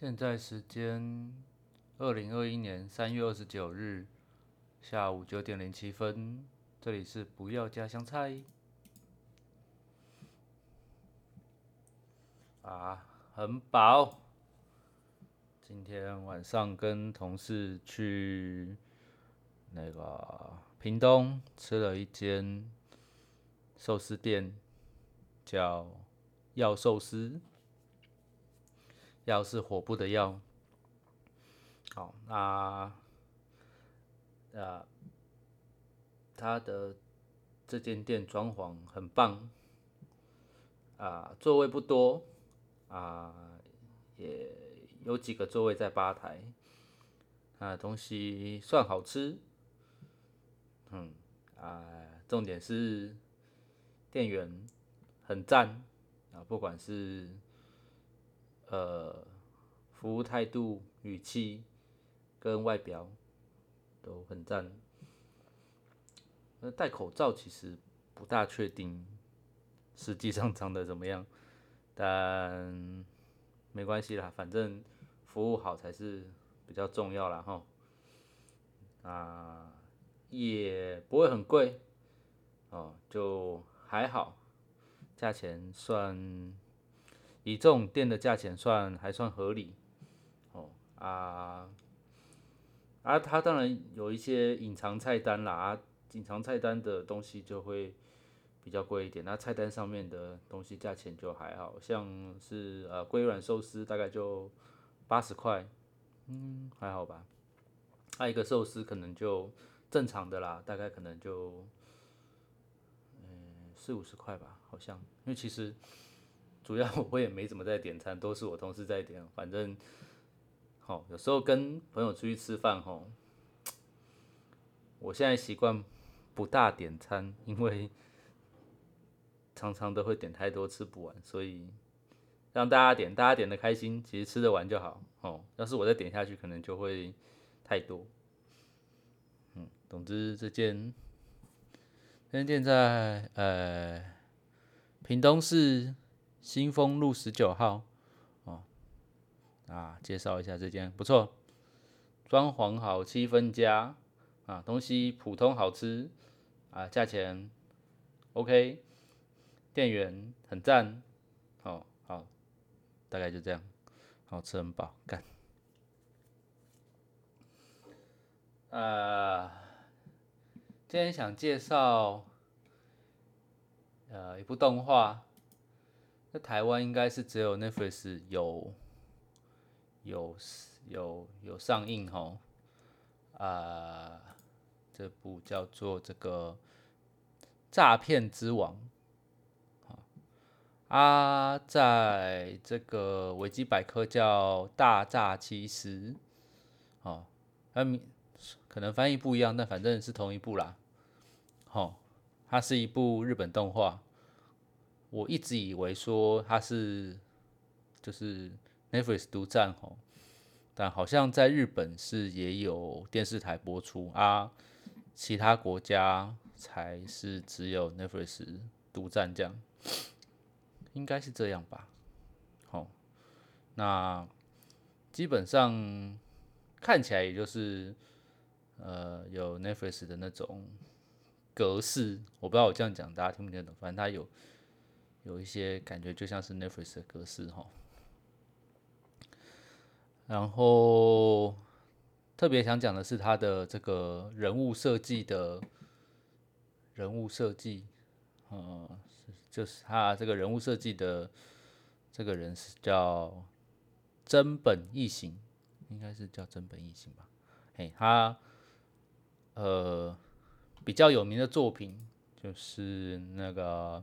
现在时间二零二一年三月二十九日下午九点零七分，这里是不要加香菜。啊，很饱。今天晚上跟同事去那个屏东吃了一间寿司店，叫药寿司。药是火部的药。好，那呃，他的这间店装潢很棒，啊，座位不多，啊，也有几个座位在吧台，啊，东西算好吃，嗯，啊，重点是店员很赞，啊，不管是呃服务态度、语气跟外表都很赞。那戴口罩其实不大确定，实际上长得怎么样，但没关系啦，反正服务好才是比较重要啦哈。啊，也不会很贵哦，就还好，价钱算以这种店的价钱算还算合理哦啊啊，它当然有一些隐藏菜单啦啊。隐藏菜单的东西就会比较贵一点，那菜单上面的东西价钱就还好像是呃龟软寿司大概就八十块，嗯还好吧。它一个寿司可能就正常的啦，大概可能就嗯四五十块吧，好像。因为其实主要 我也没怎么在点餐，都是我同事在点，反正好有时候跟朋友出去吃饭吼，我现在习惯。不大点餐，因为常常都会点太多吃不完，所以让大家点，大家点的开心，其实吃得完就好哦。要是我再点下去，可能就会太多。嗯，总之这间这间店在呃屏东市新丰路十九号。哦啊，介绍一下这间不错，装潢好，气氛佳啊，东西普通好吃。啊，价钱 OK，店员很赞，哦好，大概就这样，好吃很饱，干。呃，今天想介绍呃一部动画，在台湾应该是只有 Netflix 有有有有上映吼，啊。这部叫做这个诈骗之王，啊，在这个维基百科叫大诈欺师，哦，它可能翻译不一样，但反正是同一部啦，好，它是一部日本动画，我一直以为说它是就是 Netflix 独占哦，但好像在日本是也有电视台播出啊。其他国家才是只有 Netflix 独占这样，应该是这样吧。好，那基本上看起来也就是呃有 Netflix 的那种格式，我不知道我这样讲大家听不听得懂，反正它有有一些感觉就像是 Netflix 的格式哈。然后。特别想讲的是他的这个人物设计的人物设计，呃，就是他这个人物设计的这个人是叫真本义行，应该是叫真本义行吧？嘿，他呃比较有名的作品就是那个《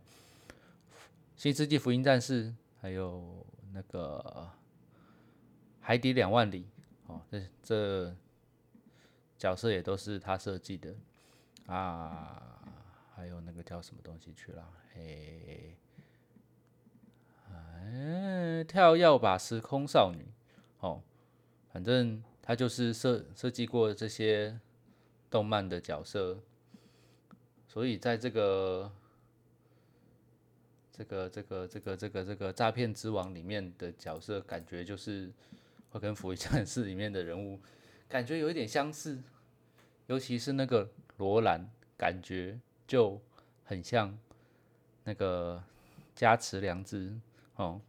新世纪福音战士》，还有那个《海底两万里》哦，这这。角色也都是他设计的啊，还有那个叫什么东西去了？嘿，哎，跳跃吧时空少女，哦，反正他就是设设计过这些动漫的角色，所以在这个这个这个这个这个这个诈骗之王里面的角色，感觉就是。会跟《福音战士》里面的人物感觉有一点相似，尤其是那个罗兰，感觉就很像那个加持良知哦。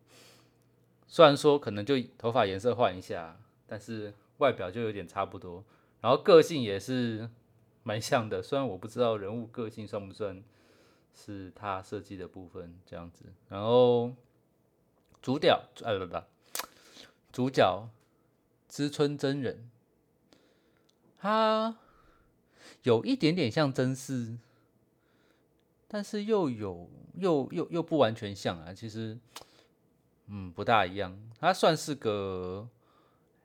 虽然说可能就头发颜色换一下，但是外表就有点差不多，然后个性也是蛮像的。虽然我不知道人物个性算不算是他设计的部分这样子，然后主角呃不不，主角知春真人，他有一点点像真嗣，但是又有又又又不完全像啊，其实。嗯，不大一样。他算是个，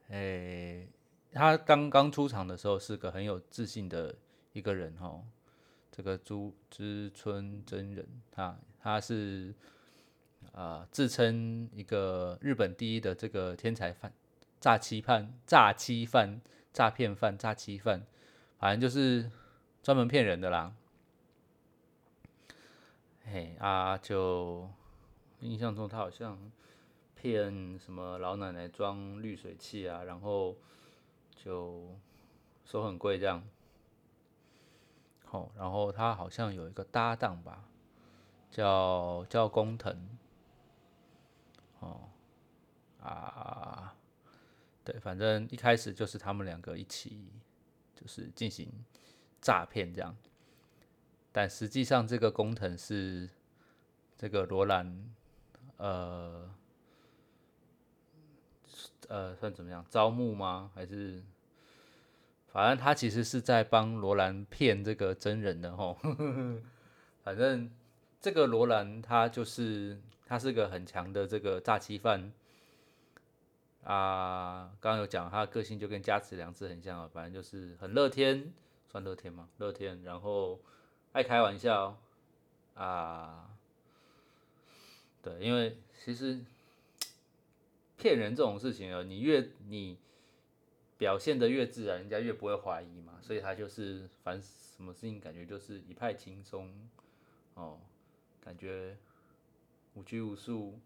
诶，他刚刚出场的时候是个很有自信的一个人哈。这个朱之春真人，他他是啊，自称一个日本第一的这个天才犯、诈欺犯、诈欺犯、诈骗犯、诈欺犯，反正就是专门骗人的啦。嘿啊，就印象中他好像。骗什么老奶奶装滤水器啊，然后就收很贵这样。哦，然后他好像有一个搭档吧，叫叫工藤。哦，啊，对，反正一开始就是他们两个一起就是进行诈骗这样，但实际上这个工藤是这个罗兰，呃。呃，算怎么样？招募吗？还是反正他其实是在帮罗兰骗这个真人的吼。反正这个罗兰他就是他是个很强的这个诈欺犯啊。刚刚有讲他的个性就跟加持良知很像啊，反正就是很乐天，算乐天吗？乐天，然后爱开玩笑啊。对，因为其实。骗人这种事情啊，你越你表现的越自然，人家越不会怀疑嘛。所以他就是凡什么事情感觉就是一派轻松哦，感觉无拘无束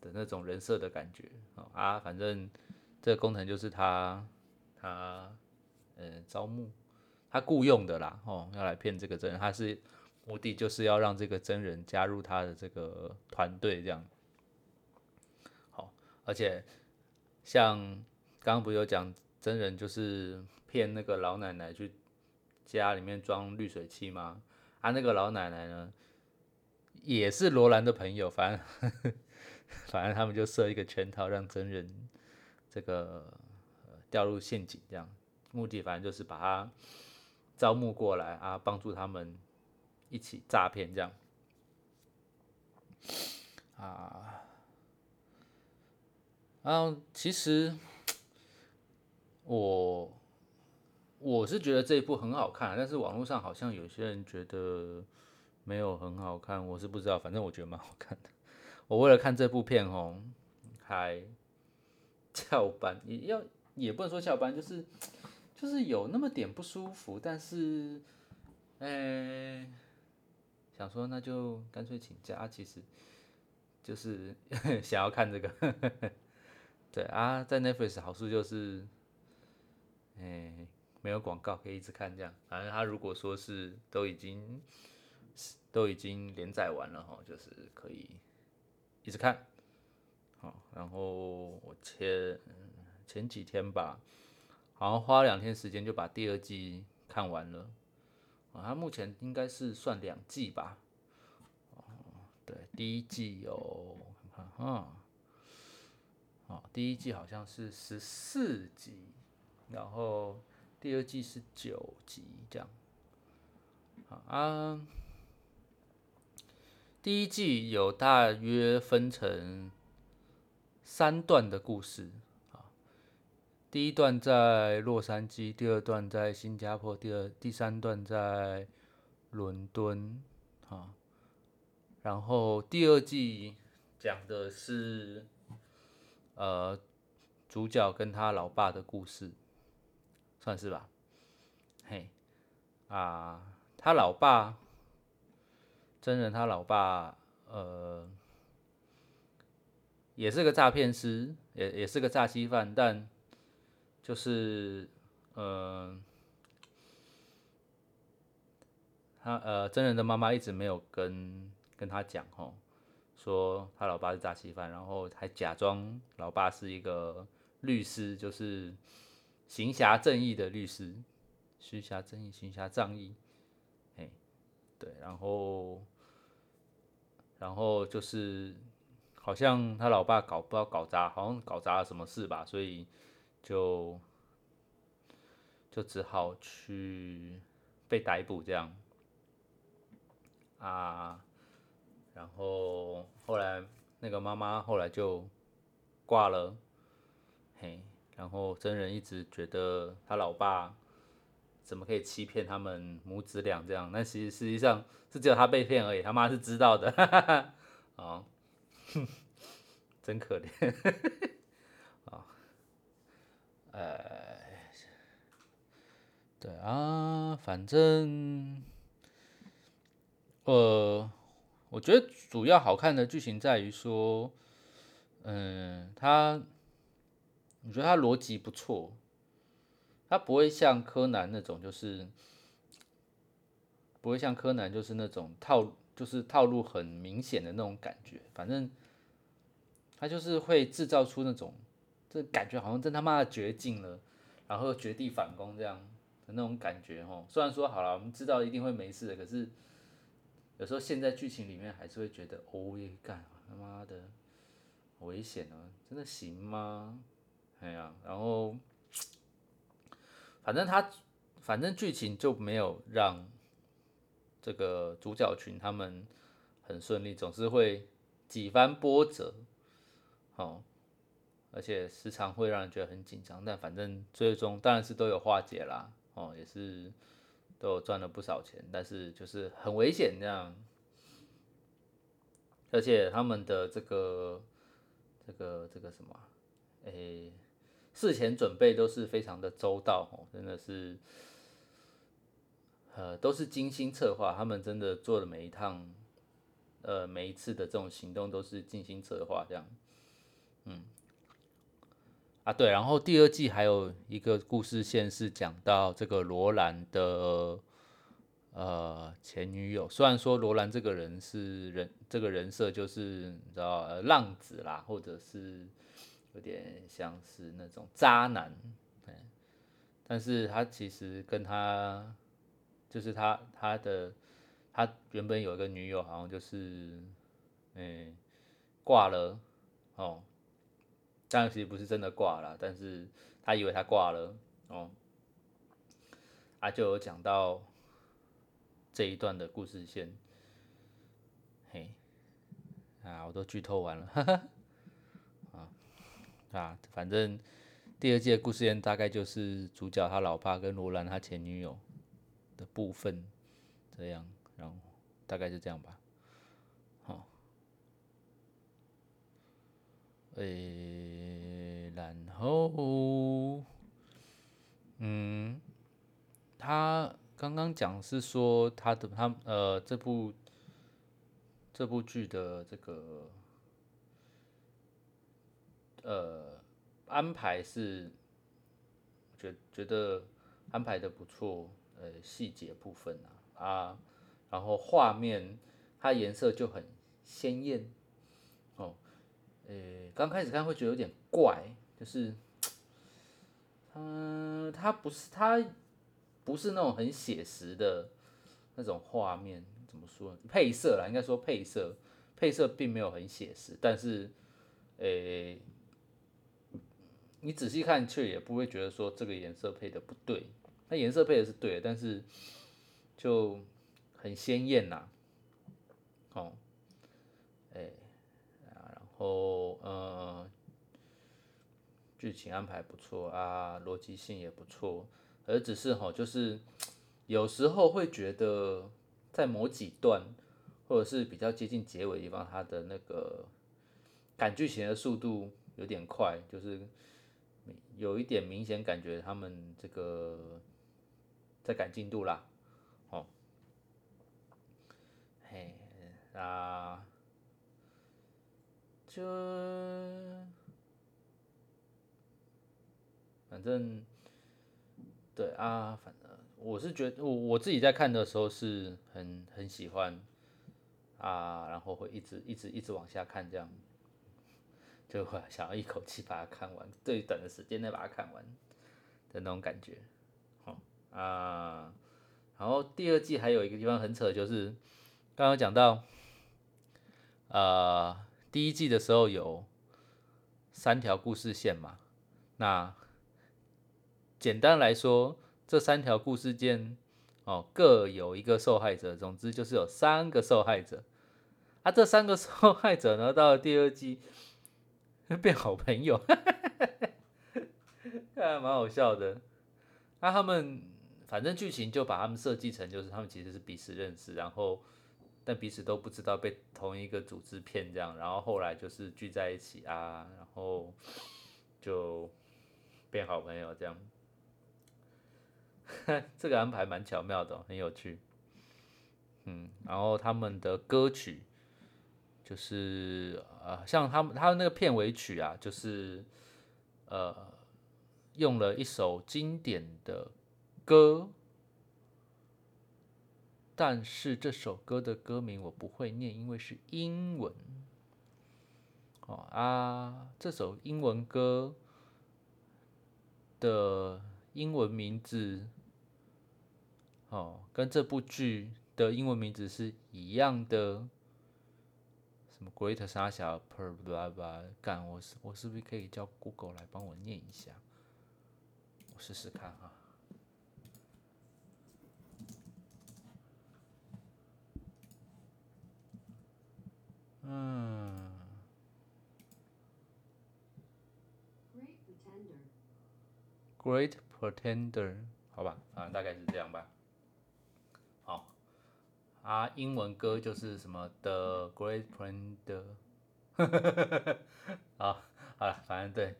的那种人设的感觉啊。反正这个工程就是他他呃招募他雇佣的啦哦，要来骗这个真人，他是目的就是要让这个真人加入他的这个团队这样。好而且，像刚刚不有讲真人就是骗那个老奶奶去家里面装滤水器吗？啊，那个老奶奶呢，也是罗兰的朋友，反正 反正他们就设一个圈套，让真人这个掉入陷阱，这样目的反正就是把他招募过来啊，帮助他们一起诈骗这样啊。啊，其实我我是觉得这一部很好看，但是网络上好像有些人觉得没有很好看，我是不知道，反正我觉得蛮好看的。我为了看这部片哦，还翘班，也要也不能说翘班，就是就是有那么点不舒服，但是，哎，想说那就干脆请假，其实就是 想要看这个。对啊，在 Netflix 好处就是，哎，没有广告可以一直看这样。反正他如果说是都已经都已经连载完了哈，就是可以一直看。好，然后我前前几天吧，好像花两天时间就把第二季看完了。啊，它目前应该是算两季吧。哦，对，第一季有，看看哈。哦，第一季好像是十四集，然后第二季是九集这样。啊，第一季有大约分成三段的故事啊，第一段在洛杉矶，第二段在新加坡，第二第三段在伦敦啊，然后第二季讲的是。呃，主角跟他老爸的故事，算是吧。嘿，啊，他老爸，真人他老爸，呃，也是个诈骗师，也也是个诈欺犯，但就是嗯。他呃，真人的妈妈一直没有跟跟他讲吼，说他老爸是诈欺犯，然后还假装老爸是一个律师，就是行侠正义的律师，行侠正义，行侠仗义，哎，对，然后然后就是好像他老爸搞不知道搞砸，好像搞砸了什么事吧，所以就就只好去被逮捕这样。啊，然后后来那个妈妈后来就挂了，嘿，然后真人一直觉得他老爸怎么可以欺骗他们母子俩这样？但其实实际上是只有他被骗而已，他妈是知道的，啊，真可怜，啊，哎，对啊，反正。呃，我觉得主要好看的剧情在于说，嗯，他，我觉得他逻辑不错，他不会像柯南那种，就是不会像柯南就是那种套，就是套路很明显的那种感觉。反正他就是会制造出那种，这感觉好像真他妈的绝境了，然后绝地反攻这样的那种感觉哦。虽然说好了，我们知道一定会没事的，可是。有时候现在剧情里面还是会觉得，哦耶，干他妈的危险啊，真的行吗？哎呀，然后反正他反正剧情就没有让这个主角群他们很顺利，总是会几番波折，哦，而且时常会让人觉得很紧张，但反正最终当然是都有化解啦，哦，也是。都有赚了不少钱，但是就是很危险这样，而且他们的这个这个这个什么，诶，事前准备都是非常的周到哦，真的是，呃，都是精心策划，他们真的做的每一趟，呃，每一次的这种行动都是精心策划这样，嗯。啊，对，然后第二季还有一个故事线是讲到这个罗兰的呃前女友。虽然说罗兰这个人是人，这个人设就是你知道浪子啦，或者是有点像是那种渣男，对，但是他其实跟他就是他他的他原本有一个女友，好像就是嗯挂了哦。当然其实不是真的挂了，但是他以为他挂了哦，啊就有讲到这一段的故事线，嘿，啊我都剧透完了，哈哈，啊反正第二季的故事线大概就是主角他老爸跟罗兰他前女友的部分这样，然后大概就这样吧。好诶，然后，嗯，他刚刚讲是说他的他呃这部这部剧的这个呃安排是觉觉得安排的不错，呃细节部分啊啊，然后画面它颜色就很鲜艳。哦呃，刚开始看会觉得有点怪，就是，嗯，它不是它不是那种很写实的那种画面，怎么说？配色啦，应该说配色，配色并没有很写实，但是，呃，你仔细看却也不会觉得说这个颜色配的不对，它颜色配的是对的，但是就很鲜艳呐，哦。哦，呃，剧情安排不错啊，逻辑性也不错，而只是哈，就是有时候会觉得在某几段或者是比较接近结尾的地方，它的那个赶剧情的速度有点快，就是有一点明显感觉他们这个在赶进度啦，哦，嘿，啊。就反正对啊，反正我是觉得我我自己在看的时候是很很喜欢啊，然后会一直一直一直往下看，这样就会想要一口气把它看完，最短的时间内把它看完的那种感觉。好啊，然后第二季还有一个地方很扯，就是刚刚讲到呃。第一季的时候有三条故事线嘛？那简单来说，这三条故事线哦各有一个受害者，总之就是有三个受害者。啊，这三个受害者呢，到了第二季变好朋友，哈哈哈哈哈，看来蛮好笑的。那他们反正剧情就把他们设计成，就是他们其实是彼此认识，然后。但彼此都不知道被同一个组织骗这样，然后后来就是聚在一起啊，然后就变好朋友这样。这个安排蛮巧妙的，很有趣。嗯，然后他们的歌曲就是呃，像他们他的那个片尾曲啊，就是呃用了一首经典的歌。但是这首歌的歌名我不会念，因为是英文。哦啊，这首英文歌的英文名字，哦，跟这部剧的英文名字是一样的。什么 Great 沙小 Per blah blah，干，我是我是不是可以叫 Google 来帮我念一下？我试试看哈。嗯，Great Pretender，好吧，啊，大概是这样吧。啊，英文歌就是什么 The Great Pretender，啊，好了，反正对，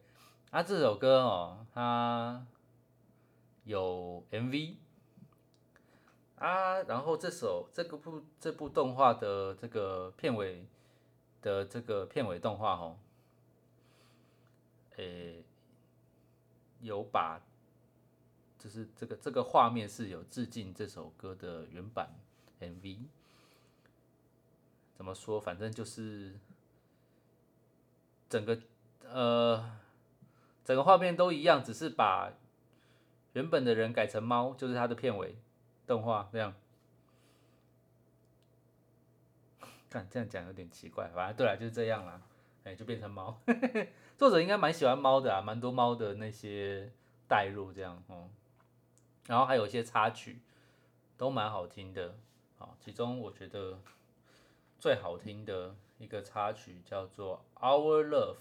啊，这首歌哦，它有 MV，啊，然后这首这个部这部动画的这个片尾。的这个片尾动画哦，诶，有把，就是这个这个画面是有致敬这首歌的原版 MV。怎么说？反正就是整个呃整个画面都一样，只是把原本的人改成猫，就是它的片尾动画这样。看这样讲有点奇怪，反正对了就是这样啦，哎，就变成猫。作者应该蛮喜欢猫的啊，蛮多猫的那些代入这样哦。然后还有一些插曲都蛮好听的，好，其中我觉得最好听的一个插曲叫做《Our Love》。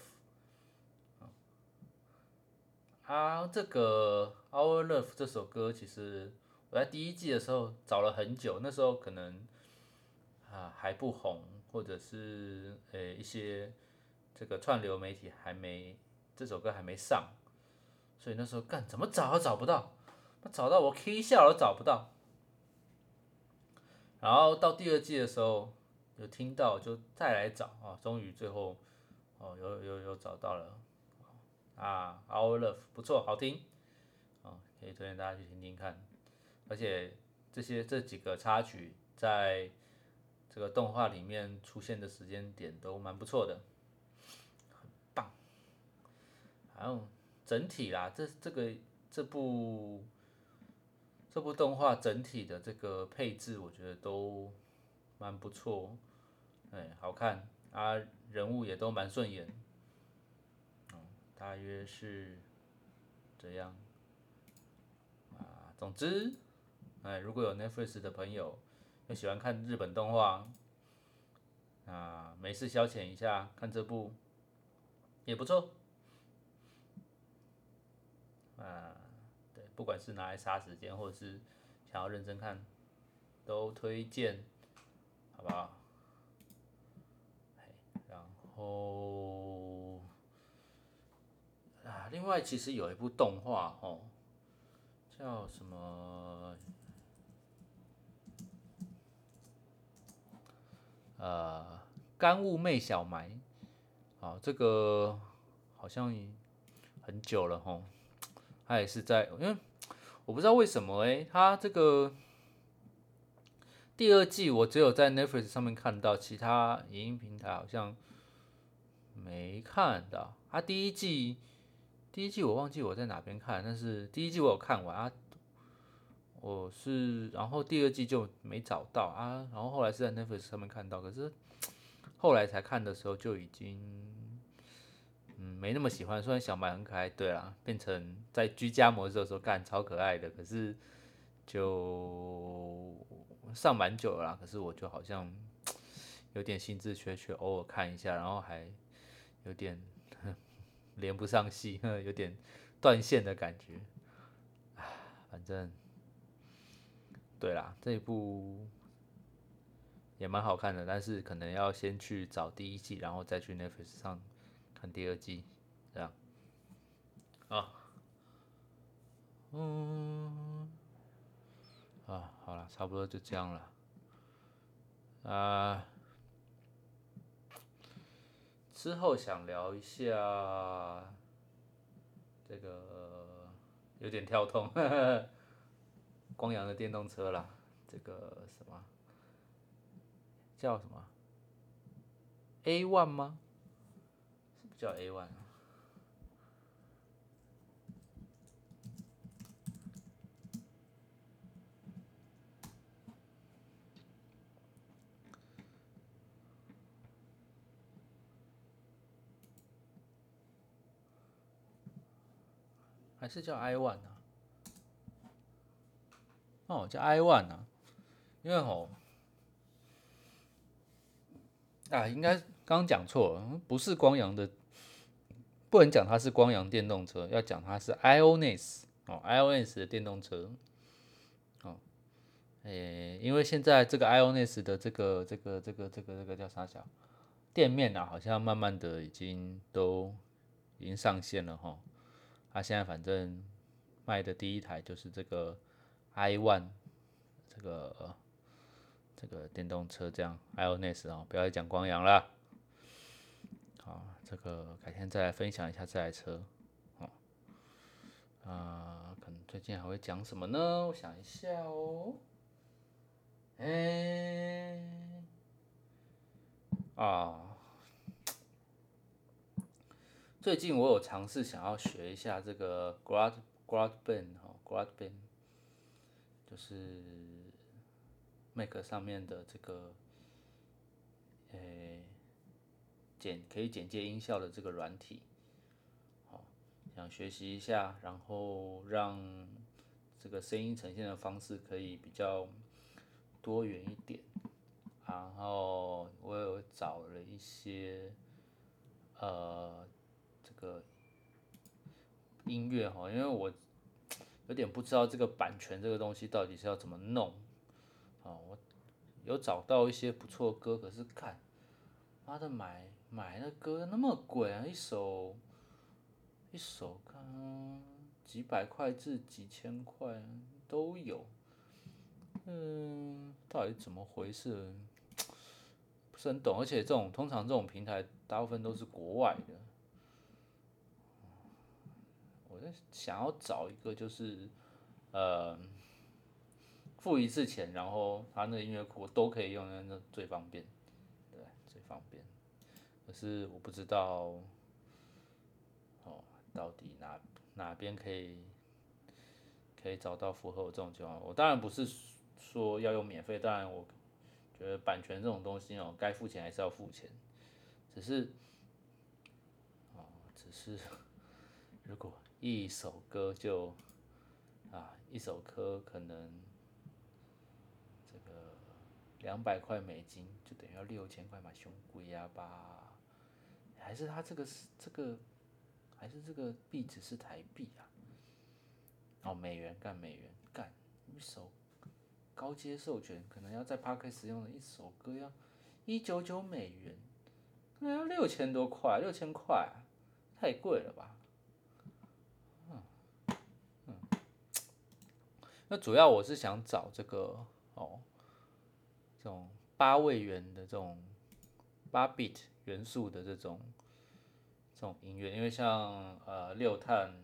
啊，这个《Our Love》这首歌其实我在第一季的时候找了很久，那时候可能。啊，还不红，或者是呃一些这个串流媒体还没这首歌还没上，所以那时候干怎么找都找不到，找到我 K 笑都找不到。然后到第二季的时候有听到就再来找啊，终于最后哦有有有找到了啊，Our Love 不错，好听啊，可以推荐大家去听听看。而且这些这几个插曲在这个动画里面出现的时间点都蛮不错的，很棒。还有整体啦，这这个这部这部动画整体的这个配置，我觉得都蛮不错，哎，好看啊，人物也都蛮顺眼，哦，大约是这样啊。总之，哎，如果有 Netflix 的朋友。又喜欢看日本动画，啊，没事消遣一下，看这部也不错。啊，不管是拿来杀时间，或者是想要认真看，都推荐，好不好？然后啊，另外其实有一部动画哦，叫什么？呃，干物妹小埋，啊，这个好像很久了吼，他也是在，因为我不知道为什么哎，他这个第二季我只有在 Netflix 上面看到，其他影音平台好像没看到。他第一季，第一季我忘记我在哪边看，但是第一季我有看完啊。我是，然后第二季就没找到啊，然后后来是在 Netflix 上面看到，可是后来才看的时候就已经，嗯，没那么喜欢。虽然小白很可爱，对啦，变成在居家模式的时候干超可爱的，可是就上蛮久了啦，可是我就好像 有点兴致缺缺，偶尔看一下，然后还有点 连不上戏，有点断线的感觉，反正。对啦，这一部也蛮好看的，但是可能要先去找第一季，然后再去 Netflix 上看第二季，这样。啊，嗯，啊，好了，差不多就这样了。啊，之后想聊一下这个有点跳痛。光阳的电动车啦，这个什么叫什么 A One 吗？叫 A One？还是叫 I One 啊？哦，叫 i one 啊，因为吼啊，应该刚刚讲错了，不是光阳的，不能讲它是光阳电动车，要讲它是 iOnes 哦，iOnes 的电动车哦，诶，因为现在这个 iOnes 的这个这个这个这个这个叫啥小店面啊，好像慢慢的已经都已经上线了哈，它现在反正卖的第一台就是这个。i one 这个这个电动车这样 ioness 哦，不要再讲光阳了。这个改天再来分享一下这台车。好，啊，可能最近还会讲什么呢？我想一下哦。哎，啊，最近我有尝试想要学一下这个 grad grad band 哈 grad band。就是 Mac 上面的这个，诶，简可以简介音效的这个软体，好，想学习一下，然后让这个声音呈现的方式可以比较多元一点。然后我有找了一些，呃，这个音乐哈，因为我。有点不知道这个版权这个东西到底是要怎么弄，啊，我有找到一些不错的歌，可是看，妈的买买那歌那么贵啊，一首一首看几百块至几千块都有，嗯，到底怎么回事？不是很懂，而且这种通常这种平台大部分都是国外的。我在想要找一个就是，呃，付一次钱，然后他那个音乐库都可以用，那那，最方便。可是我不知道，哦，到底哪哪边可以可以找到符合我这种情况？我当然不是说要用免费，当然我觉得版权这种东西哦，该付钱还是要付钱，只是，哦，只是如果。一首歌就啊，一首歌可能这个两百块美金，就等于要六千块嘛，凶贵呀吧？还是他这个是这个，还是这个币值是台币啊？哦，美元干美元干一首高阶授权，可能要在 Park 使用的一首歌要一九九美元，那要六千多块，六千块，太贵了吧？那主要我是想找这个哦，这种八位元的这种八 bit 元素的这种这种音乐，因为像呃六探，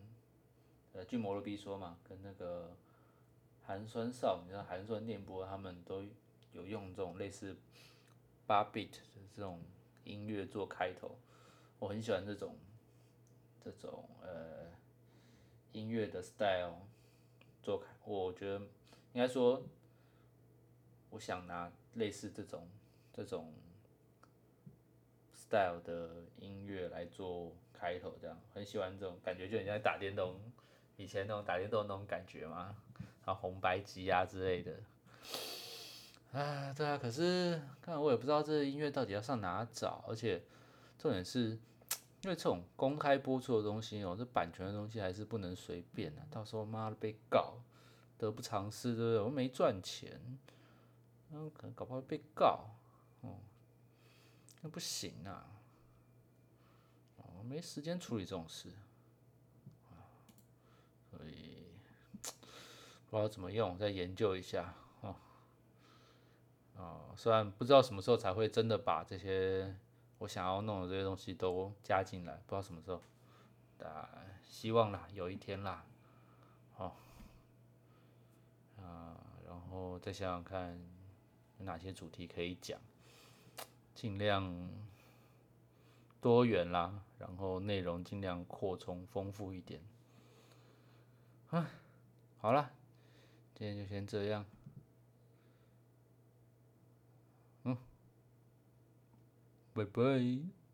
呃巨魔罗比说嘛，跟那个寒酸少女、寒酸电波，他们都有用这种类似八 bit 的这种音乐做开头，我很喜欢这种这种呃音乐的 style 做开，我觉得应该说，我想拿类似这种这种。Style 的音乐来做开头，这样很喜欢这种感觉，就很像打电动，以前那种打电动那种感觉嘛，然后红白机啊之类的。啊，对啊，可是看我也不知道这音乐到底要上哪找，而且重点是，因为这种公开播出的东西哦，这版权的东西还是不能随便的，到时候妈的被告，得不偿失，对不对？我没赚钱，嗯，可能搞不好被告，不行啊！我没时间处理这种事，所以不知道怎么用，再研究一下哦。哦，虽然不知道什么时候才会真的把这些我想要弄的这些东西都加进来，不知道什么时候，但，希望啦，有一天啦，好，啊，然后再想想看有哪些主题可以讲。尽量多元啦，然后内容尽量扩充丰富一点。啊，好了，今天就先这样。嗯，拜拜。